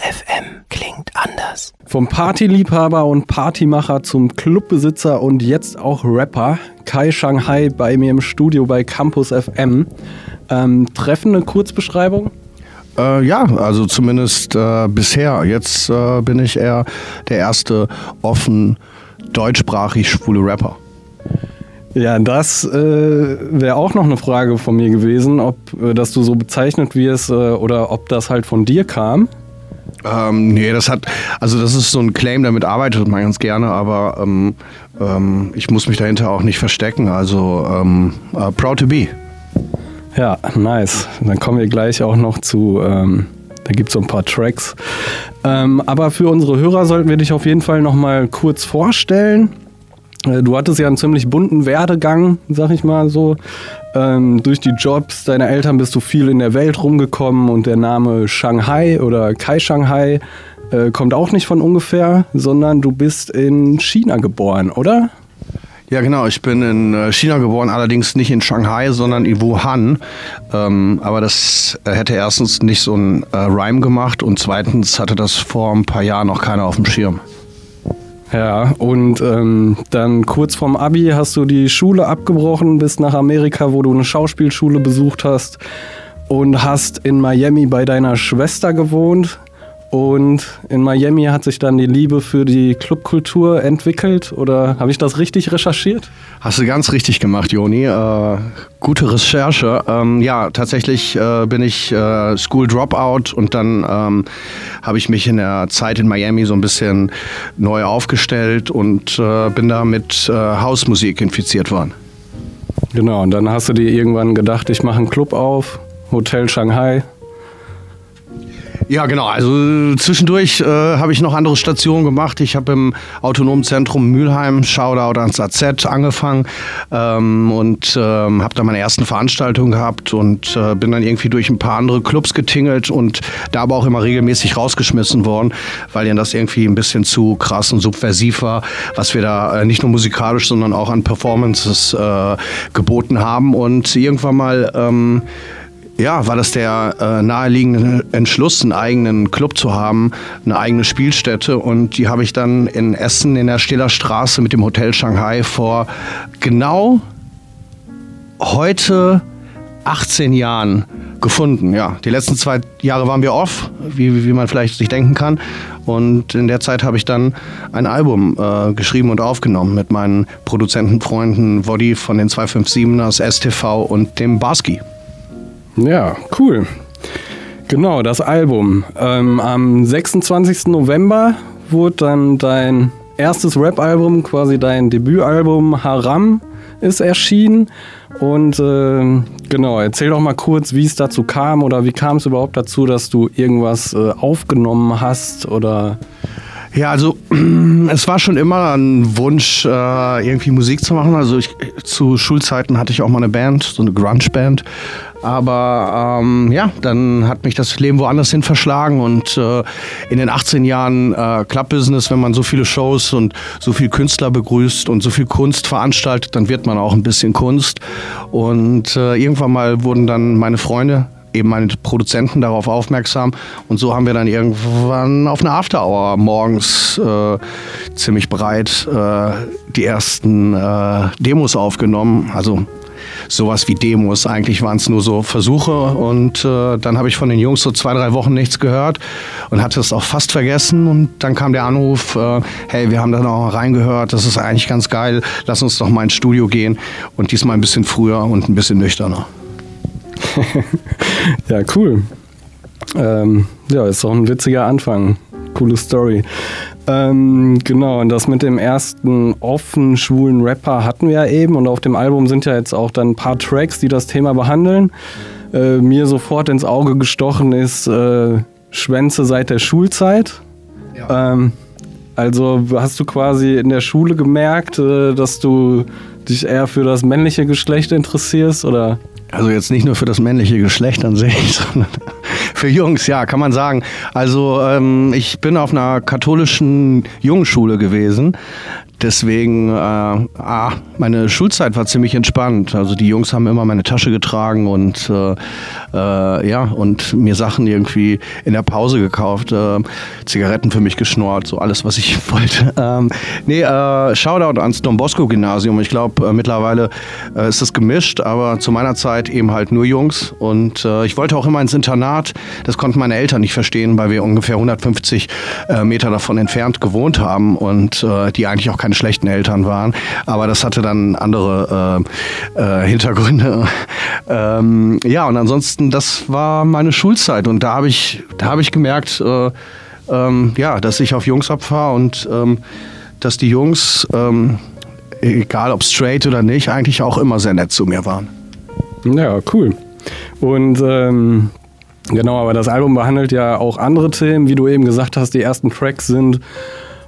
FM klingt anders. Vom Partyliebhaber und Partymacher zum Clubbesitzer und jetzt auch Rapper, Kai Shanghai bei mir im Studio bei Campus FM. Ähm, treffende Kurzbeschreibung? Äh, ja, also zumindest äh, bisher. Jetzt äh, bin ich eher der erste offen deutschsprachig schwule Rapper. Ja, das äh, wäre auch noch eine Frage von mir gewesen, ob äh, dass du so bezeichnet wirst äh, oder ob das halt von dir kam. Ähm, nee, das hat, also das ist so ein Claim, damit arbeitet man ganz gerne, aber ähm, ähm, ich muss mich dahinter auch nicht verstecken. Also ähm, uh, proud to be. Ja, nice. Dann kommen wir gleich auch noch zu, ähm, da gibt es so ein paar Tracks. Ähm, aber für unsere Hörer sollten wir dich auf jeden Fall nochmal kurz vorstellen. Äh, du hattest ja einen ziemlich bunten Werdegang, sag ich mal so. Ähm, durch die Jobs deiner Eltern bist du viel in der Welt rumgekommen und der Name Shanghai oder Kai Shanghai äh, kommt auch nicht von ungefähr, sondern du bist in China geboren, oder? Ja, genau. Ich bin in äh, China geboren, allerdings nicht in Shanghai, sondern in Wuhan. Ähm, aber das hätte erstens nicht so ein äh, Rhyme gemacht und zweitens hatte das vor ein paar Jahren noch keiner auf dem Schirm. Ja, und ähm, dann kurz vorm Abi hast du die Schule abgebrochen, bist nach Amerika, wo du eine Schauspielschule besucht hast und hast in Miami bei deiner Schwester gewohnt. Und in Miami hat sich dann die Liebe für die Clubkultur entwickelt oder habe ich das richtig recherchiert? Hast du ganz richtig gemacht, Joni. Äh, gute Recherche. Ähm, ja, tatsächlich äh, bin ich äh, School Dropout und dann ähm, habe ich mich in der Zeit in Miami so ein bisschen neu aufgestellt und äh, bin da mit äh, Hausmusik infiziert worden. Genau, und dann hast du dir irgendwann gedacht, ich mache einen Club auf, Hotel Shanghai. Ja, genau. Also zwischendurch äh, habe ich noch andere Stationen gemacht. Ich habe im Autonomen Zentrum Mülheim, Shoutout ans AZ, angefangen ähm, und ähm, habe da meine ersten Veranstaltungen gehabt und äh, bin dann irgendwie durch ein paar andere Clubs getingelt und da aber auch immer regelmäßig rausgeschmissen worden, weil ihnen das irgendwie ein bisschen zu krass und subversiv war, was wir da äh, nicht nur musikalisch, sondern auch an Performances äh, geboten haben. Und irgendwann mal ähm, ja, war das der äh, naheliegende Entschluss, einen eigenen Club zu haben, eine eigene Spielstätte. Und die habe ich dann in Essen in der Stiller Straße mit dem Hotel Shanghai vor genau heute 18 Jahren gefunden. Ja, die letzten zwei Jahre waren wir off, wie, wie man vielleicht sich denken kann. Und in der Zeit habe ich dann ein Album äh, geschrieben und aufgenommen mit meinen Produzentenfreunden Woddy von den 257ers, STV und dem Barski. Ja, cool. Genau, das Album. Ähm, am 26. November wurde dann dein erstes Rap-Album, quasi dein Debütalbum Haram, ist erschienen. Und äh, genau, erzähl doch mal kurz, wie es dazu kam oder wie kam es überhaupt dazu, dass du irgendwas äh, aufgenommen hast oder. Ja, also es war schon immer ein Wunsch, äh, irgendwie Musik zu machen. Also ich, zu Schulzeiten hatte ich auch mal eine Band, so eine Grunge-Band. Aber ähm, ja, dann hat mich das Leben woanders hin verschlagen und äh, in den 18 Jahren äh, Club-Business, wenn man so viele Shows und so viele Künstler begrüßt und so viel Kunst veranstaltet, dann wird man auch ein bisschen Kunst. Und äh, irgendwann mal wurden dann meine Freunde eben meine Produzenten darauf aufmerksam und so haben wir dann irgendwann auf einer Afterhour morgens äh, ziemlich breit äh, die ersten äh, Demos aufgenommen. Also sowas wie Demos. Eigentlich waren es nur so Versuche und äh, dann habe ich von den Jungs so zwei, drei Wochen nichts gehört und hatte es auch fast vergessen und dann kam der Anruf, äh, hey, wir haben da noch reingehört, das ist eigentlich ganz geil, lass uns doch mal ins Studio gehen und diesmal ein bisschen früher und ein bisschen nüchterner. ja, cool. Ähm, ja, ist doch ein witziger Anfang. Coole Story. Ähm, genau, und das mit dem ersten offen schwulen Rapper hatten wir ja eben. Und auf dem Album sind ja jetzt auch dann ein paar Tracks, die das Thema behandeln. Äh, mir sofort ins Auge gestochen ist äh, Schwänze seit der Schulzeit. Ja. Ähm, also hast du quasi in der Schule gemerkt, äh, dass du dich eher für das männliche Geschlecht interessierst oder? Also jetzt nicht nur für das männliche Geschlecht an sich, sondern Für Jungs, ja, kann man sagen. Also ähm, ich bin auf einer katholischen Jungenschule gewesen. Deswegen, äh, ah, meine Schulzeit war ziemlich entspannt. Also die Jungs haben immer meine Tasche getragen und äh, äh, ja und mir Sachen irgendwie in der Pause gekauft, äh, Zigaretten für mich geschnort, so alles, was ich wollte. Ähm, nee, äh, Shoutout ans Don Bosco Gymnasium. Ich glaube, äh, mittlerweile äh, ist das gemischt, aber zu meiner Zeit eben halt nur Jungs. Und äh, ich wollte auch immer ins Internat. Das konnten meine Eltern nicht verstehen, weil wir ungefähr 150 äh, Meter davon entfernt gewohnt haben und äh, die eigentlich auch keine keine schlechten Eltern waren, aber das hatte dann andere äh, äh, Hintergründe. ähm, ja, und ansonsten, das war meine Schulzeit und da habe ich, da ich gemerkt, äh, ähm, ja, dass ich auf Jungs abfahre und ähm, dass die Jungs, ähm, egal ob straight oder nicht, eigentlich auch immer sehr nett zu mir waren. Ja, cool. Und ähm, genau, aber das Album behandelt ja auch andere Themen, wie du eben gesagt hast, die ersten Tracks sind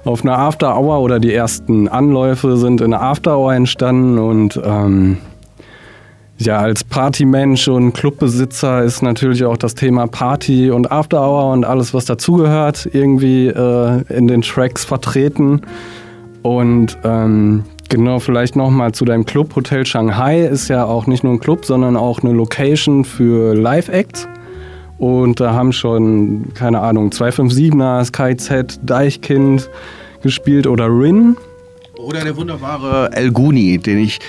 auf einer After Hour oder die ersten Anläufe sind in einer After Hour entstanden und ähm, ja, als Partymensch und Clubbesitzer ist natürlich auch das Thema Party und After Hour und alles, was dazugehört, irgendwie äh, in den Tracks vertreten. Und ähm, genau, vielleicht nochmal zu deinem Club. Hotel Shanghai ist ja auch nicht nur ein Club, sondern auch eine Location für Live-Acts. Und da haben schon, keine Ahnung, 257er, SkyZ, Deichkind gespielt oder Rin. Oder der wunderbare El Guni, den ich,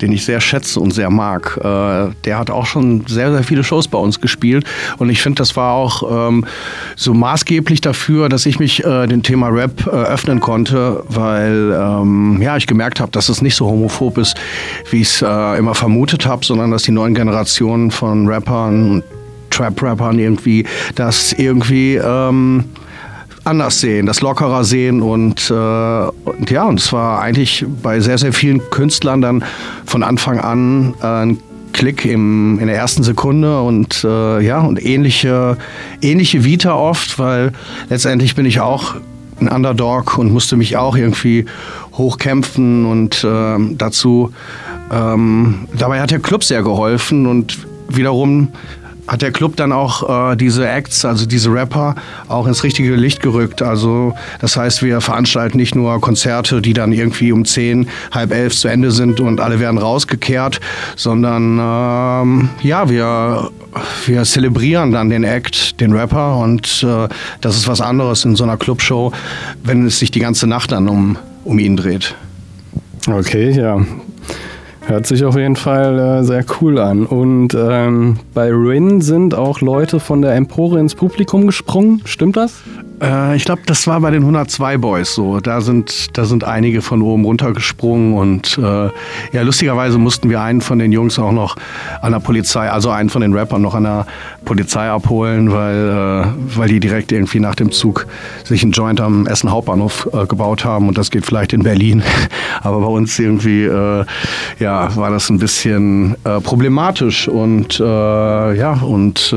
den ich sehr schätze und sehr mag. Äh, der hat auch schon sehr, sehr viele Shows bei uns gespielt. Und ich finde, das war auch ähm, so maßgeblich dafür, dass ich mich äh, dem Thema Rap äh, öffnen konnte, weil ähm, ja, ich gemerkt habe, dass es nicht so homophob ist, wie ich es äh, immer vermutet habe, sondern dass die neuen Generationen von Rappern und Trap-Rappern irgendwie das irgendwie ähm, anders sehen, das lockerer sehen und, äh, und ja, und es war eigentlich bei sehr, sehr vielen Künstlern dann von Anfang an äh, ein Klick im, in der ersten Sekunde und äh, ja, und ähnliche, ähnliche Vita oft, weil letztendlich bin ich auch ein Underdog und musste mich auch irgendwie hochkämpfen und äh, dazu ähm, dabei hat der Club sehr geholfen und wiederum hat der Club dann auch äh, diese Acts, also diese Rapper, auch ins richtige Licht gerückt. Also das heißt, wir veranstalten nicht nur Konzerte, die dann irgendwie um zehn, halb elf zu Ende sind und alle werden rausgekehrt, sondern ähm, ja, wir wir zelebrieren dann den Act, den Rapper und äh, das ist was anderes in so einer Clubshow, wenn es sich die ganze Nacht dann um, um ihn dreht. Okay, ja. Hört sich auf jeden Fall äh, sehr cool an. Und ähm, bei Rin sind auch Leute von der Empore ins Publikum gesprungen. Stimmt das? Äh, ich glaube, das war bei den 102 Boys so. Da sind, da sind einige von oben runtergesprungen und äh, ja, lustigerweise mussten wir einen von den Jungs auch noch an der Polizei, also einen von den Rappern noch an der Polizei abholen, weil, äh, weil die direkt irgendwie nach dem Zug sich einen Joint am Essen Hauptbahnhof äh, gebaut haben und das geht vielleicht in Berlin. Aber bei uns irgendwie äh, ja, war das ein bisschen äh, problematisch und ja, und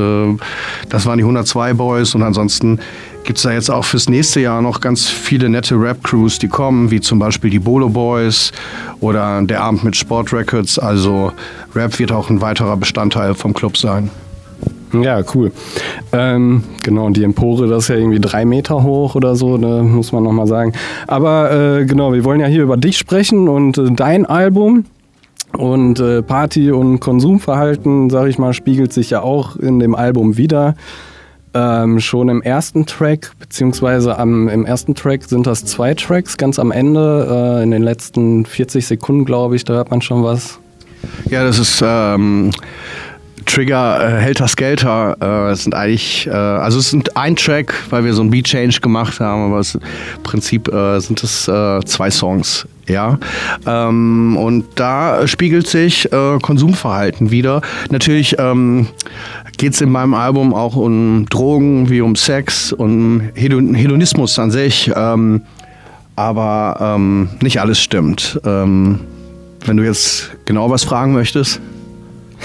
das waren die 102 Boys und ansonsten gibt es da jetzt auch fürs nächste Jahr noch ganz viele nette Rap-Crews, die kommen, wie zum Beispiel die Bolo Boys oder der Abend mit Sport Records. Also Rap wird auch ein weiterer Bestandteil vom Club sein. Ja, cool. Ähm, genau, und die Empore, das ist ja irgendwie drei Meter hoch oder so, ne, muss man nochmal sagen. Aber äh, genau, wir wollen ja hier über dich sprechen und äh, dein Album. Und äh, Party- und Konsumverhalten, sag ich mal, spiegelt sich ja auch in dem Album wieder. Ähm, schon im ersten Track, beziehungsweise am, im ersten Track sind das zwei Tracks, ganz am Ende, äh, in den letzten 40 Sekunden, glaube ich, da hört man schon was. Ja, das ist ähm, Trigger äh, Helter Skelter. Äh, es sind eigentlich, äh, also es sind ein Track, weil wir so einen Beat Change gemacht haben, aber es, im Prinzip äh, sind es äh, zwei Songs. Ja, ähm, und da spiegelt sich äh, Konsumverhalten wieder. Natürlich ähm, geht es in meinem Album auch um Drogen, wie um Sex, um Hedonismus an sich. Ähm, aber ähm, nicht alles stimmt. Ähm, wenn du jetzt genau was fragen möchtest.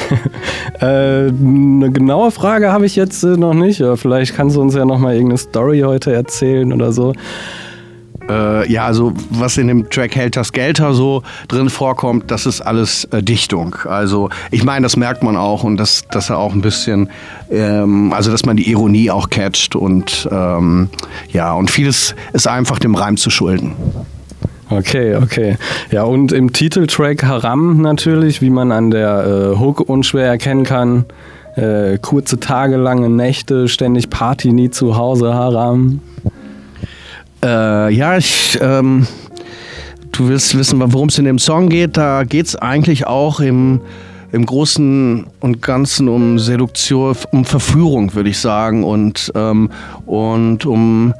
äh, eine genaue Frage habe ich jetzt äh, noch nicht. Vielleicht kannst du uns ja noch mal irgendeine Story heute erzählen oder so. Äh, ja, also was in dem Track Helter Skelter so drin vorkommt, das ist alles äh, Dichtung. Also ich meine, das merkt man auch und dass, dass er auch ein bisschen, ähm, also dass man die Ironie auch catcht und ähm, ja, und vieles ist einfach dem Reim zu schulden. Okay, okay. Ja, und im Titeltrack Haram natürlich, wie man an der äh, Hook unschwer erkennen kann. Äh, kurze Tage, lange Nächte, ständig Party, nie zu Hause, Haram. Äh, ja, ich, ähm, du willst wissen, worum es in dem Song geht. Da geht es eigentlich auch im, im Großen und Ganzen um Seduktion, um Verführung, würde ich sagen, und, ähm, und um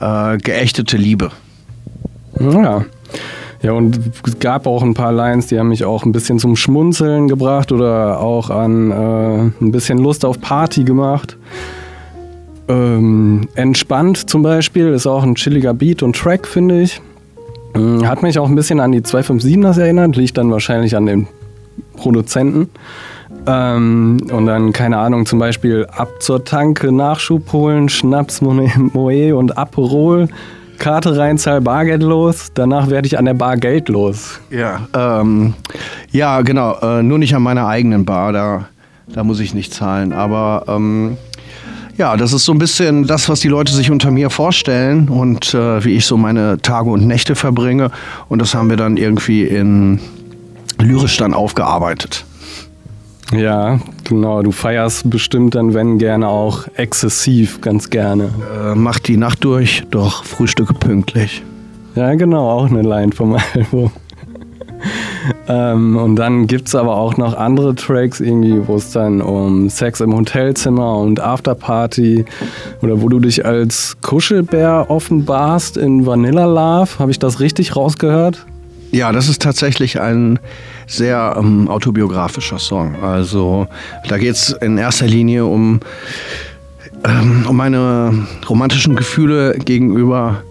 äh, geächtete Liebe. Ja. Ja, und es gab auch ein paar Lines, die haben mich auch ein bisschen zum Schmunzeln gebracht oder auch an äh, ein bisschen Lust auf Party gemacht. Ähm, entspannt zum Beispiel ist auch ein chilliger Beat und Track, finde ich. Ähm, hat mich auch ein bisschen an die 257ers erinnert, liegt dann wahrscheinlich an den Produzenten. Ähm, und dann, keine Ahnung, zum Beispiel ab zur Tanke Nachschub holen, Schnaps, Moe und Aperol Karte reinzahl, Bargeld los. Danach werde ich an der Bar Geld los. Ja, ähm, ja genau. Äh, nur nicht an meiner eigenen Bar. Da, da muss ich nicht zahlen. Aber ähm, ja, das ist so ein bisschen das, was die Leute sich unter mir vorstellen und äh, wie ich so meine Tage und Nächte verbringe. Und das haben wir dann irgendwie in lyrisch dann aufgearbeitet. Ja, genau. Du feierst bestimmt dann, wenn gerne auch exzessiv, ganz gerne. Äh, macht die Nacht durch, doch frühstücke pünktlich. Ja, genau, auch eine Line vom Album. Ähm, und dann gibt es aber auch noch andere Tracks, irgendwie, wo es dann um Sex im Hotelzimmer und Afterparty oder wo du dich als Kuschelbär offenbarst in Vanilla Love. Habe ich das richtig rausgehört? Ja, das ist tatsächlich ein sehr ähm, autobiografischer Song. Also da geht es in erster Linie um, ähm, um meine romantischen Gefühle gegenüber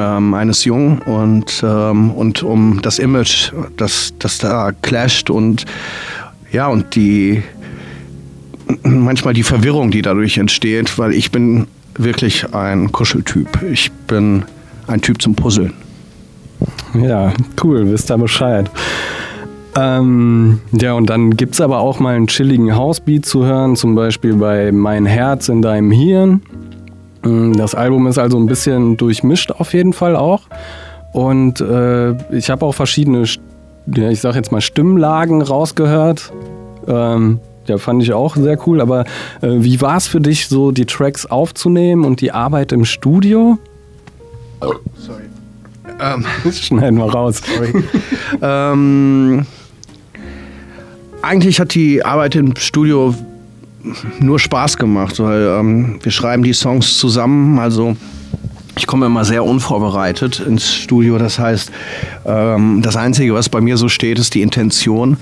ähm, eines Jungen und, ähm, und um das Image, das, das da clasht und ja, und die manchmal die Verwirrung, die dadurch entsteht, weil ich bin wirklich ein Kuscheltyp. Ich bin ein Typ zum Puzzeln. Ja, cool, wisst ihr Bescheid. Ähm, ja, und dann gibt es aber auch mal einen chilligen Housebeat zu hören, zum Beispiel bei Mein Herz in deinem Hirn. Mm, das Album ist also ein bisschen durchmischt auf jeden Fall auch. Und äh, ich habe auch verschiedene, ich sag jetzt mal, Stimmlagen rausgehört. Ähm, ja, fand ich auch sehr cool. Aber äh, wie war es für dich, so die Tracks aufzunehmen und die Arbeit im Studio? Oh, sorry. Ähm, Schneiden wir raus. Sorry. ähm, eigentlich hat die Arbeit im Studio nur Spaß gemacht, weil ähm, wir schreiben die Songs zusammen. Also ich komme immer sehr unvorbereitet ins Studio. Das heißt, ähm, das Einzige, was bei mir so steht, ist die Intention.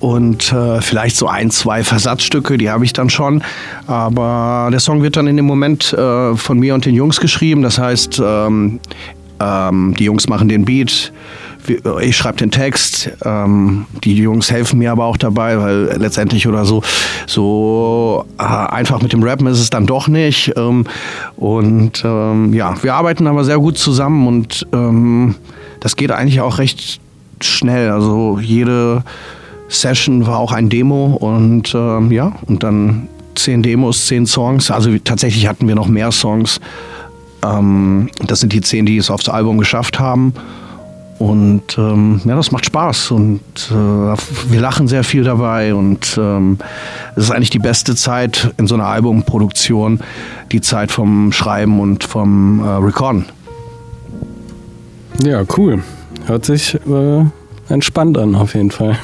Und äh, vielleicht so ein, zwei Versatzstücke, die habe ich dann schon. Aber der Song wird dann in dem Moment äh, von mir und den Jungs geschrieben. Das heißt, ähm, ähm, die Jungs machen den Beat, ich schreibe den Text, ähm, die Jungs helfen mir aber auch dabei, weil letztendlich oder so, so äh, einfach mit dem Rappen ist es dann doch nicht. Ähm, und ähm, ja, wir arbeiten aber sehr gut zusammen und ähm, das geht eigentlich auch recht schnell. Also jede Session war auch ein Demo und ähm, ja, und dann zehn Demos, zehn Songs. Also tatsächlich hatten wir noch mehr Songs. Ähm, das sind die zehn, die es aufs Album geschafft haben. Und ähm, ja, das macht Spaß und äh, wir lachen sehr viel dabei und ähm, es ist eigentlich die beste Zeit in so einer Albumproduktion, die Zeit vom Schreiben und vom äh, Recorden. Ja, cool. Hört sich äh, entspannt an auf jeden Fall.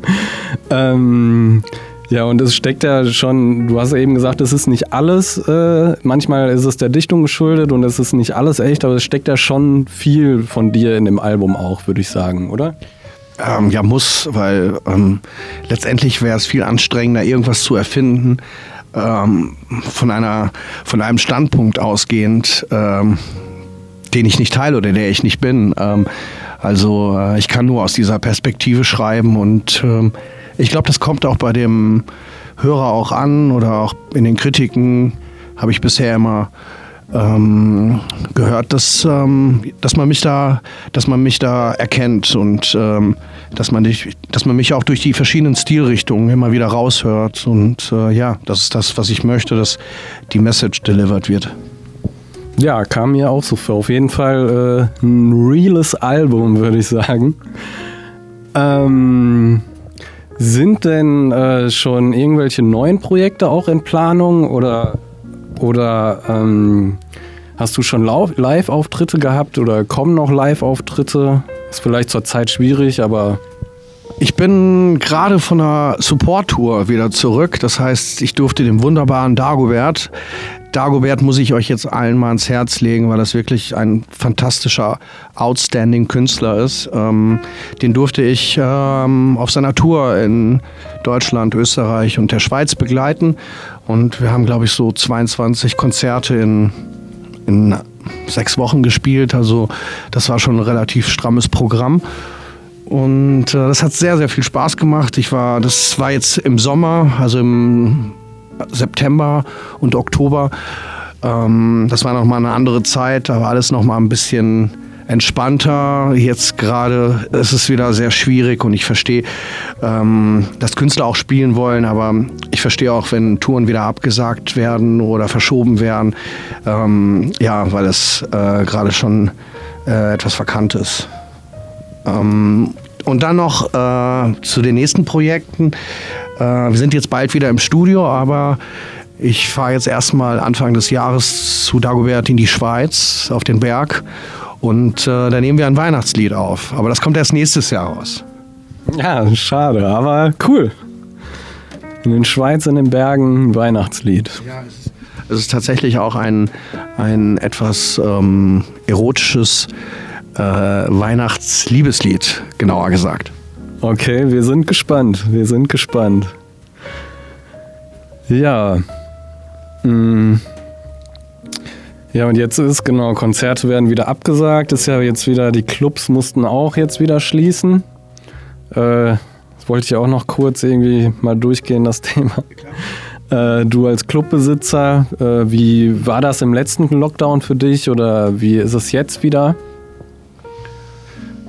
ähm, ja, und es steckt ja schon, du hast eben gesagt, es ist nicht alles, äh, manchmal ist es der Dichtung geschuldet und es ist nicht alles echt, aber es steckt ja schon viel von dir in dem Album auch, würde ich sagen, oder? Ähm, ja, muss, weil ähm, letztendlich wäre es viel anstrengender, irgendwas zu erfinden, ähm, von, einer, von einem Standpunkt ausgehend, ähm, den ich nicht teile oder der ich nicht bin. Ähm, also äh, ich kann nur aus dieser Perspektive schreiben und ähm, ich glaube, das kommt auch bei dem Hörer auch an oder auch in den Kritiken habe ich bisher immer ähm, gehört, dass, ähm, dass, man mich da, dass man mich da erkennt und ähm, dass, man dich, dass man mich auch durch die verschiedenen Stilrichtungen immer wieder raushört. Und äh, ja, das ist das, was ich möchte, dass die Message delivered wird. Ja, kam mir auch so vor. Auf jeden Fall äh, ein reales Album, würde ich sagen. Ähm, sind denn äh, schon irgendwelche neuen Projekte auch in Planung oder oder ähm, hast du schon Live-Auftritte gehabt oder kommen noch Live-Auftritte? Ist vielleicht zurzeit schwierig, aber. Ich bin gerade von einer Support-Tour wieder zurück. Das heißt, ich durfte den wunderbaren Dagobert Dagobert muss ich euch jetzt allen mal ans Herz legen, weil das wirklich ein fantastischer, outstanding Künstler ist. Ähm, den durfte ich ähm, auf seiner Tour in Deutschland, Österreich und der Schweiz begleiten. Und wir haben, glaube ich, so 22 Konzerte in, in sechs Wochen gespielt. Also das war schon ein relativ strammes Programm. Und äh, das hat sehr, sehr viel Spaß gemacht. Ich war, das war jetzt im Sommer, also im September und Oktober. Ähm, das war nochmal eine andere Zeit, da war alles nochmal ein bisschen entspannter. Jetzt gerade ist es wieder sehr schwierig und ich verstehe, ähm, dass Künstler auch spielen wollen, aber ich verstehe auch, wenn Touren wieder abgesagt werden oder verschoben werden, ähm, ja, weil es äh, gerade schon äh, etwas verkannt ist. Ähm, und dann noch äh, zu den nächsten Projekten. Äh, wir sind jetzt bald wieder im Studio, aber ich fahre jetzt erstmal Anfang des Jahres zu Dagobert in die Schweiz, auf den Berg. Und äh, da nehmen wir ein Weihnachtslied auf. Aber das kommt erst nächstes Jahr raus. Ja, schade, aber cool. In den Schweiz, in den Bergen, ein Weihnachtslied. Ja, es ist, es ist tatsächlich auch ein, ein etwas ähm, erotisches äh, Weihnachtsliebeslied, genauer gesagt. Okay, wir sind gespannt. Wir sind gespannt. Ja. Hm. Ja, und jetzt ist genau, Konzerte werden wieder abgesagt. Ist ja jetzt wieder, die Clubs mussten auch jetzt wieder schließen. Äh, das wollte ich auch noch kurz irgendwie mal durchgehen, das Thema. Äh, du als Clubbesitzer, äh, wie war das im letzten Lockdown für dich oder wie ist es jetzt wieder?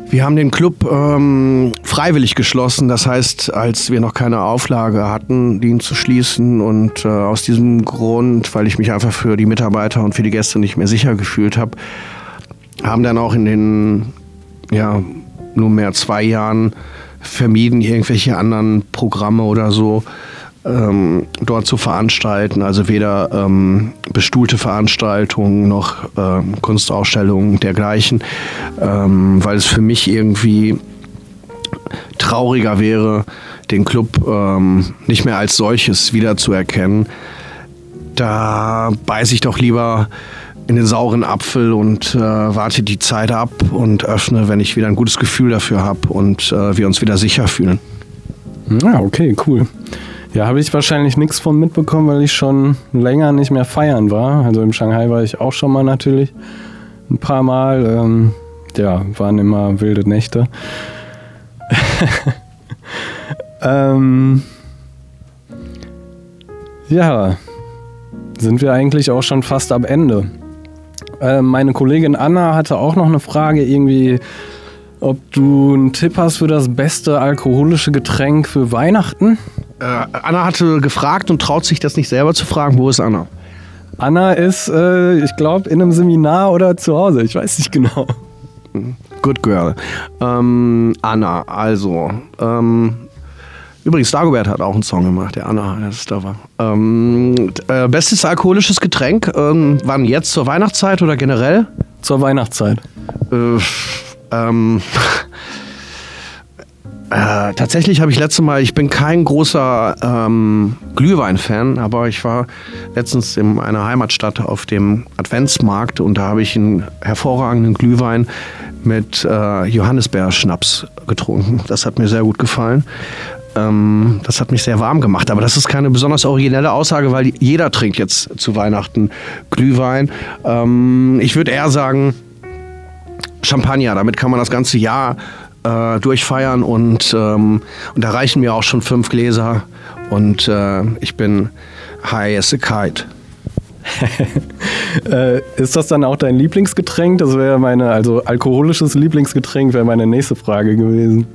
Wir haben den Club ähm, freiwillig geschlossen. Das heißt, als wir noch keine Auflage hatten, ihn zu schließen. Und äh, aus diesem Grund, weil ich mich einfach für die Mitarbeiter und für die Gäste nicht mehr sicher gefühlt habe, haben dann auch in den ja, nunmehr zwei Jahren vermieden, irgendwelche anderen Programme oder so ähm, dort zu veranstalten. Also weder ähm, bestuhlte Veranstaltungen noch ähm, Kunstausstellungen dergleichen, ähm, weil es für mich irgendwie trauriger wäre, den Club ähm, nicht mehr als solches wiederzuerkennen. Da beiße ich doch lieber in den sauren Apfel und äh, warte die Zeit ab und öffne, wenn ich wieder ein gutes Gefühl dafür habe und äh, wir uns wieder sicher fühlen. Ja, okay, cool. Ja, habe ich wahrscheinlich nichts von mitbekommen, weil ich schon länger nicht mehr feiern war. Also in Shanghai war ich auch schon mal natürlich ein paar Mal. Ähm, ja, waren immer wilde Nächte. ähm, ja, sind wir eigentlich auch schon fast am Ende. Äh, meine Kollegin Anna hatte auch noch eine Frage irgendwie, ob du einen Tipp hast für das beste alkoholische Getränk für Weihnachten. Äh, Anna hatte gefragt und traut sich das nicht selber zu fragen. Wo ist Anna? Anna ist, äh, ich glaube, in einem Seminar oder zu Hause. Ich weiß nicht genau. Good girl. Ähm, Anna, also. Ähm, übrigens, Dagobert hat auch einen Song gemacht, der Anna, das ist da war. Ähm, äh, bestes alkoholisches Getränk, ähm, wann jetzt zur Weihnachtszeit oder generell? Zur Weihnachtszeit. Äh, ähm. Äh, tatsächlich habe ich letzte Mal, ich bin kein großer ähm, Glühwein-Fan, aber ich war letztens in einer Heimatstadt auf dem Adventsmarkt und da habe ich einen hervorragenden Glühwein mit äh, Johannisbeerschnaps getrunken. Das hat mir sehr gut gefallen. Ähm, das hat mich sehr warm gemacht, aber das ist keine besonders originelle Aussage, weil jeder trinkt jetzt zu Weihnachten Glühwein. Ähm, ich würde eher sagen, Champagner, damit kann man das ganze Jahr äh, durchfeiern und, ähm, und da reichen mir auch schon fünf Gläser und äh, ich bin high as a kite. äh, ist das dann auch dein Lieblingsgetränk? Das wäre meine, also alkoholisches Lieblingsgetränk wäre meine nächste Frage gewesen.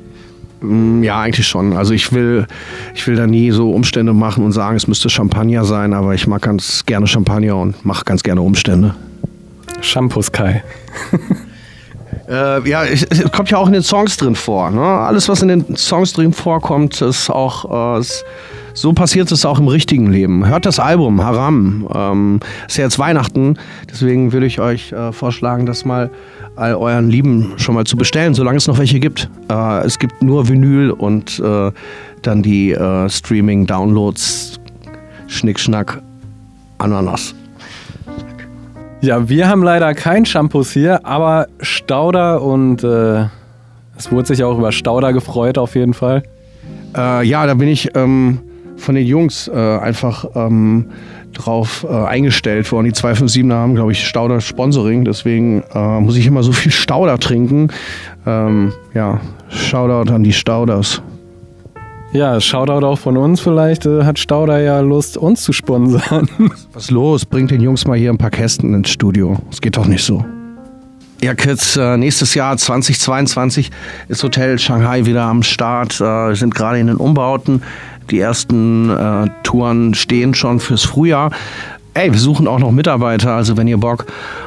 Mm, ja, eigentlich schon. Also ich will, ich will da nie so Umstände machen und sagen, es müsste Champagner sein, aber ich mag ganz gerne Champagner und mache ganz gerne Umstände. Shampoo Sky. äh, ja, es, kommt ja auch in den Songs drin vor. Ne? Alles, was in den Songs drin vorkommt, ist auch. Äh, so passiert es auch im richtigen Leben. Hört das Album, Haram. Ähm, ist ja jetzt Weihnachten, deswegen würde ich euch äh, vorschlagen, das mal all euren Lieben schon mal zu bestellen, solange es noch welche gibt. Äh, es gibt nur Vinyl und äh, dann die äh, Streaming-Downloads, Schnickschnack, Ananas. Ja, wir haben leider kein Shampoos hier, aber Stauder und äh, es wurde sich auch über Stauder gefreut auf jeden Fall. Äh, ja, da bin ich ähm, von den Jungs äh, einfach ähm, drauf äh, eingestellt worden. Die 257 haben, glaube ich, Stauder Sponsoring. Deswegen äh, muss ich immer so viel Stauder trinken. Ähm, ja, Shoutout an die Stauders. Ja, Shoutout auch von uns. Vielleicht äh, hat Stauder ja Lust, uns zu sponsern. Was los? Bringt den Jungs mal hier ein paar Kästen ins Studio. Es geht doch nicht so. Ja, Kids, äh, nächstes Jahr 2022 ist Hotel Shanghai wieder am Start. Äh, wir sind gerade in den Umbauten. Die ersten äh, Touren stehen schon fürs Frühjahr. Ey, wir suchen auch noch Mitarbeiter. Also wenn ihr Bock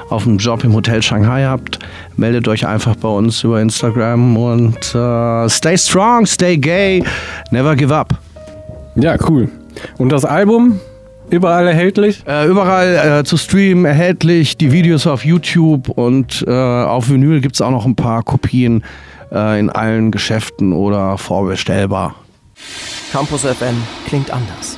auf einen Job im Hotel Shanghai habt, meldet euch einfach bei uns über Instagram und äh, stay strong, stay gay, never give up. Ja, cool. Und das Album? Überall erhältlich? Äh, überall äh, zu streamen erhältlich, die Videos auf YouTube und äh, auf Vinyl gibt es auch noch ein paar Kopien äh, in allen Geschäften oder vorbestellbar. Campus FM klingt anders.